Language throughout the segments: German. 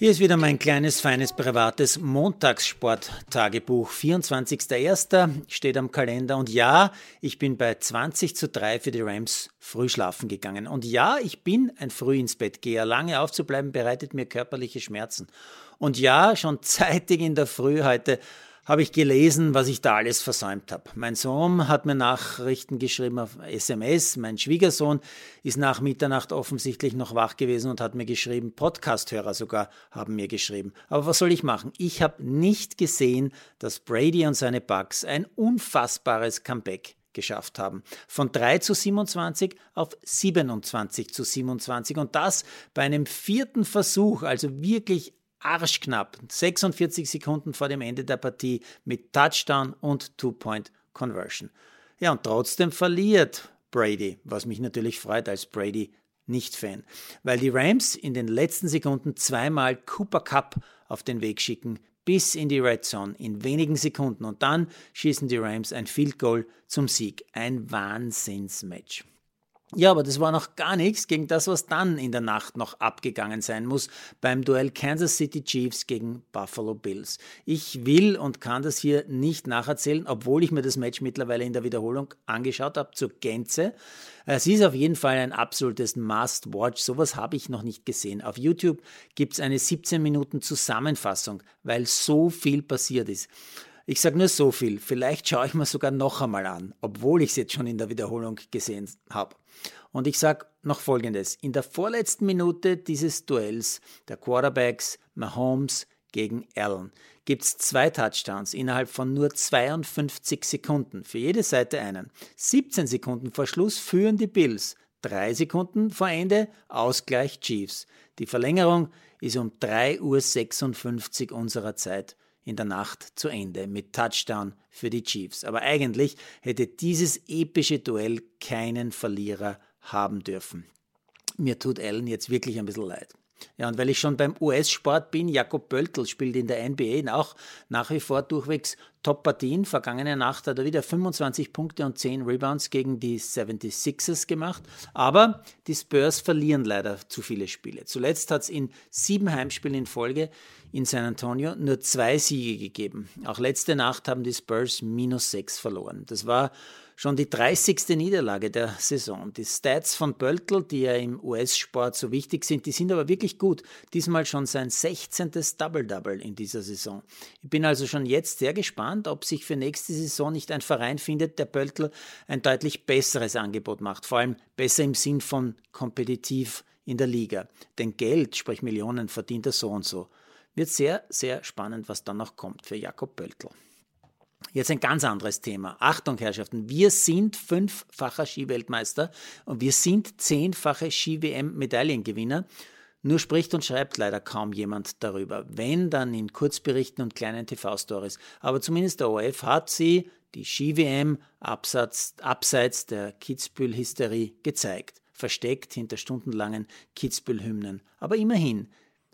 Hier ist wieder mein kleines, feines, privates Montagssport-Tagebuch. 24.01. steht am Kalender. Und ja, ich bin bei 20 zu 3 für die Rams früh schlafen gegangen. Und ja, ich bin ein früh ins Bett geher. Lange aufzubleiben bereitet mir körperliche Schmerzen. Und ja, schon zeitig in der Früh heute habe ich gelesen, was ich da alles versäumt habe. Mein Sohn hat mir Nachrichten geschrieben auf SMS. Mein Schwiegersohn ist nach Mitternacht offensichtlich noch wach gewesen und hat mir geschrieben. Podcasthörer sogar haben mir geschrieben. Aber was soll ich machen? Ich habe nicht gesehen, dass Brady und seine Bugs ein unfassbares Comeback geschafft haben. Von 3 zu 27 auf 27 zu 27 und das bei einem vierten Versuch, also wirklich arschknapp, 46 Sekunden vor dem Ende der Partie mit Touchdown und Two-Point-Conversion. Ja, und trotzdem verliert Brady, was mich natürlich freut als Brady nicht-Fan, weil die Rams in den letzten Sekunden zweimal Cooper Cup auf den Weg schicken, bis in die Red Zone in wenigen Sekunden und dann schießen die Rams ein Field Goal zum Sieg. Ein Wahnsinnsmatch. Ja, aber das war noch gar nichts gegen das, was dann in der Nacht noch abgegangen sein muss beim Duell Kansas City Chiefs gegen Buffalo Bills. Ich will und kann das hier nicht nacherzählen, obwohl ich mir das Match mittlerweile in der Wiederholung angeschaut habe, zur Gänze. Es ist auf jeden Fall ein absolutes Must-Watch. Sowas habe ich noch nicht gesehen. Auf YouTube gibt es eine 17 Minuten Zusammenfassung, weil so viel passiert ist. Ich sage nur so viel. Vielleicht schaue ich mir sogar noch einmal an, obwohl ich es jetzt schon in der Wiederholung gesehen habe. Und ich sage noch Folgendes. In der vorletzten Minute dieses Duells der Quarterbacks Mahomes gegen Allen gibt es zwei Touchdowns innerhalb von nur 52 Sekunden. Für jede Seite einen. 17 Sekunden vor Schluss führen die Bills. Drei Sekunden vor Ende Ausgleich Chiefs. Die Verlängerung ist um 3.56 Uhr unserer Zeit in der Nacht zu Ende mit Touchdown für die Chiefs. Aber eigentlich hätte dieses epische Duell keinen Verlierer haben dürfen. Mir tut Allen jetzt wirklich ein bisschen leid. Ja, und weil ich schon beim US-Sport bin, Jakob Pöltl spielt in der NBA auch nach wie vor durchwegs Top-Partien. Vergangene Nacht hat er wieder 25 Punkte und 10 Rebounds gegen die 76ers gemacht. Aber die Spurs verlieren leider zu viele Spiele. Zuletzt hat es in sieben Heimspielen in Folge in San Antonio nur zwei Siege gegeben. Auch letzte Nacht haben die Spurs minus sechs verloren. Das war schon die 30. Niederlage der Saison. Die Stats von Böltl, die ja im US-Sport so wichtig sind, die sind aber wirklich gut. Diesmal schon sein 16. Double-Double in dieser Saison. Ich bin also schon jetzt sehr gespannt, ob sich für nächste Saison nicht ein Verein findet, der Böltl ein deutlich besseres Angebot macht. Vor allem besser im Sinn von kompetitiv in der Liga. Denn Geld, sprich Millionen, verdient er so und so. Wird sehr, sehr spannend, was dann noch kommt für Jakob Pöltl. Jetzt ein ganz anderes Thema. Achtung, Herrschaften, wir sind fünffacher Skiweltmeister und wir sind zehnfache Ski-WM-Medaillengewinner. Nur spricht und schreibt leider kaum jemand darüber. Wenn, dann in Kurzberichten und kleinen TV-Stories. Aber zumindest der ORF hat sie, die Ski-WM, abseits der Kitzbühel-Hysterie gezeigt. Versteckt hinter stundenlangen Kitzbühel-Hymnen. Aber immerhin,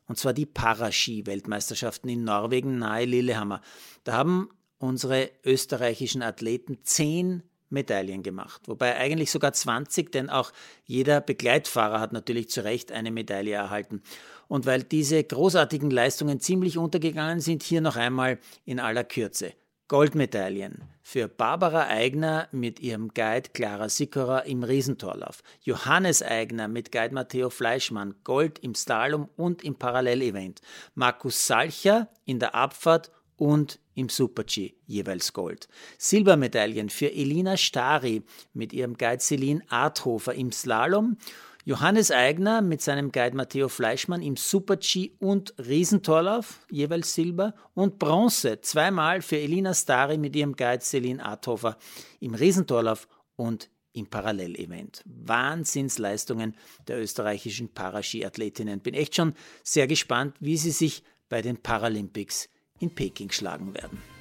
und zwar die Paraski-Weltmeisterschaften in Norwegen nahe Lillehammer. Da haben unsere österreichischen Athleten zehn Medaillen gemacht, wobei eigentlich sogar 20, denn auch jeder Begleitfahrer hat natürlich zu Recht eine Medaille erhalten. Und weil diese großartigen Leistungen ziemlich untergegangen sind, hier noch einmal in aller Kürze. Goldmedaillen für Barbara Eigner mit ihrem Guide Clara Sikora im Riesentorlauf, Johannes Eigner mit Guide Matteo Fleischmann Gold im Slalom und im Parallelevent, Markus Salcher in der Abfahrt und im Super-G jeweils Gold. Silbermedaillen für Elina Stari mit ihrem Guide Celine Arthofer im Slalom, Johannes Eigner mit seinem Guide Matteo Fleischmann im Super-G und Riesentorlauf, jeweils Silber, und Bronze zweimal für Elina Stari mit ihrem Guide Celine Arthofer im Riesentorlauf und im Parallelevent. Wahnsinnsleistungen der österreichischen Paraski-Athletinnen. Bin echt schon sehr gespannt, wie sie sich bei den Paralympics in Peking schlagen werden.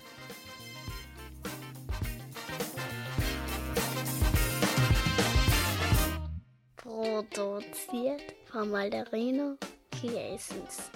Von Malderino Chiesens.